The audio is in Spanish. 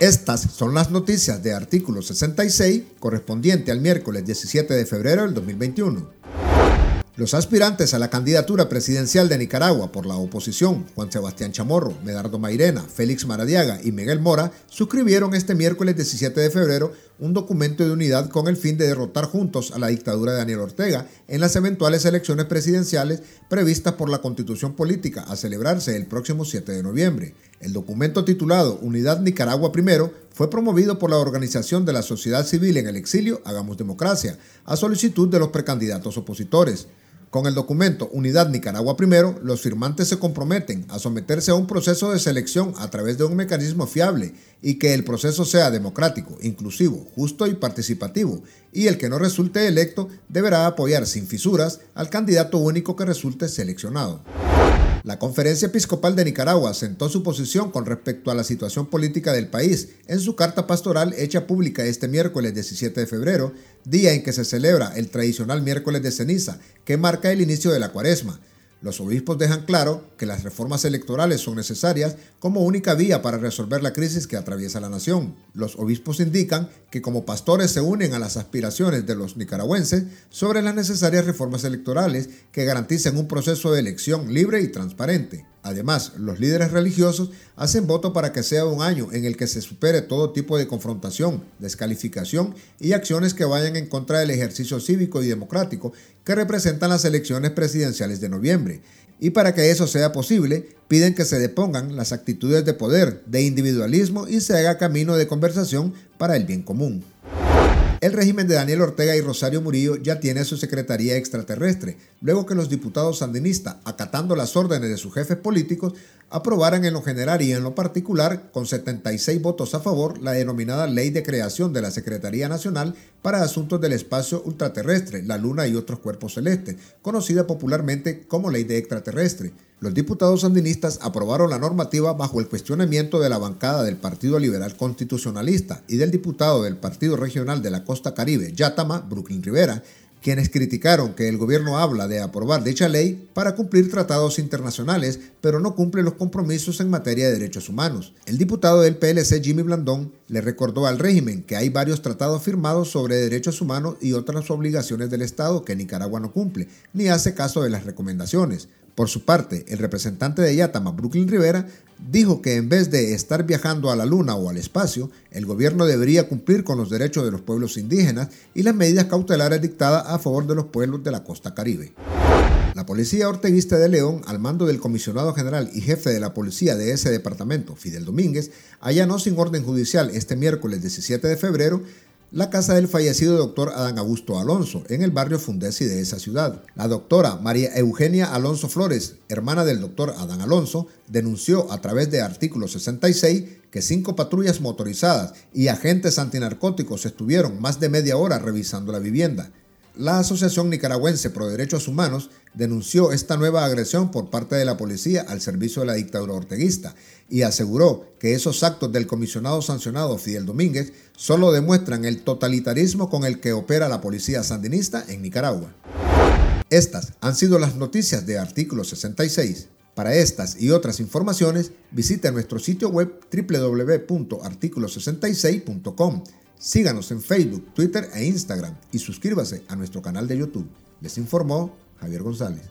Estas son las noticias de artículo 66 correspondiente al miércoles 17 de febrero del 2021. Los aspirantes a la candidatura presidencial de Nicaragua por la oposición, Juan Sebastián Chamorro, Medardo Mairena, Félix Maradiaga y Miguel Mora, suscribieron este miércoles 17 de febrero un documento de unidad con el fin de derrotar juntos a la dictadura de Daniel Ortega en las eventuales elecciones presidenciales previstas por la Constitución Política a celebrarse el próximo 7 de noviembre. El documento titulado Unidad Nicaragua Primero fue promovido por la organización de la sociedad civil en el exilio Hagamos Democracia, a solicitud de los precandidatos opositores. Con el documento Unidad Nicaragua Primero, los firmantes se comprometen a someterse a un proceso de selección a través de un mecanismo fiable y que el proceso sea democrático, inclusivo, justo y participativo, y el que no resulte electo deberá apoyar sin fisuras al candidato único que resulte seleccionado. La Conferencia Episcopal de Nicaragua sentó su posición con respecto a la situación política del país en su carta pastoral hecha pública este miércoles 17 de febrero, día en que se celebra el tradicional miércoles de ceniza, que marca el inicio de la cuaresma. Los obispos dejan claro que las reformas electorales son necesarias como única vía para resolver la crisis que atraviesa la nación. Los obispos indican que como pastores se unen a las aspiraciones de los nicaragüenses sobre las necesarias reformas electorales que garanticen un proceso de elección libre y transparente. Además, los líderes religiosos hacen voto para que sea un año en el que se supere todo tipo de confrontación, descalificación y acciones que vayan en contra del ejercicio cívico y democrático que representan las elecciones presidenciales de noviembre. Y para que eso sea posible, piden que se depongan las actitudes de poder, de individualismo y se haga camino de conversación para el bien común. El régimen de Daniel Ortega y Rosario Murillo ya tiene su secretaría extraterrestre, luego que los diputados sandinistas, acatando las órdenes de sus jefes políticos, aprobaran en lo general y en lo particular, con 76 votos a favor, la denominada Ley de Creación de la Secretaría Nacional para Asuntos del Espacio Ultraterrestre, la Luna y otros cuerpos celestes, conocida popularmente como Ley de Extraterrestre. Los diputados sandinistas aprobaron la normativa bajo el cuestionamiento de la bancada del Partido Liberal Constitucionalista y del diputado del Partido Regional de la Costa Caribe, Yatama, Brooklyn Rivera, quienes criticaron que el gobierno habla de aprobar dicha ley para cumplir tratados internacionales, pero no cumple los compromisos en materia de derechos humanos. El diputado del PLC, Jimmy Blandón, le recordó al régimen que hay varios tratados firmados sobre derechos humanos y otras obligaciones del Estado que Nicaragua no cumple, ni hace caso de las recomendaciones. Por su parte, el representante de Yatama, Brooklyn Rivera, dijo que en vez de estar viajando a la Luna o al espacio, el gobierno debería cumplir con los derechos de los pueblos indígenas y las medidas cautelares dictadas a favor de los pueblos de la costa caribe. La policía orteguista de León, al mando del comisionado general y jefe de la policía de ese departamento, Fidel Domínguez, allanó sin orden judicial este miércoles 17 de febrero la casa del fallecido doctor Adán Augusto Alonso, en el barrio Fundesi de esa ciudad. La doctora María Eugenia Alonso Flores, hermana del doctor Adán Alonso, denunció a través de artículo 66 que cinco patrullas motorizadas y agentes antinarcóticos estuvieron más de media hora revisando la vivienda. La Asociación Nicaragüense Pro Derechos Humanos denunció esta nueva agresión por parte de la policía al servicio de la dictadura orteguista y aseguró que esos actos del comisionado sancionado Fidel Domínguez solo demuestran el totalitarismo con el que opera la policía sandinista en Nicaragua. Estas han sido las noticias de artículo 66. Para estas y otras informaciones, visite nuestro sitio web www.articulo66.com Síganos en Facebook, Twitter e Instagram y suscríbase a nuestro canal de YouTube. Les informó Javier González.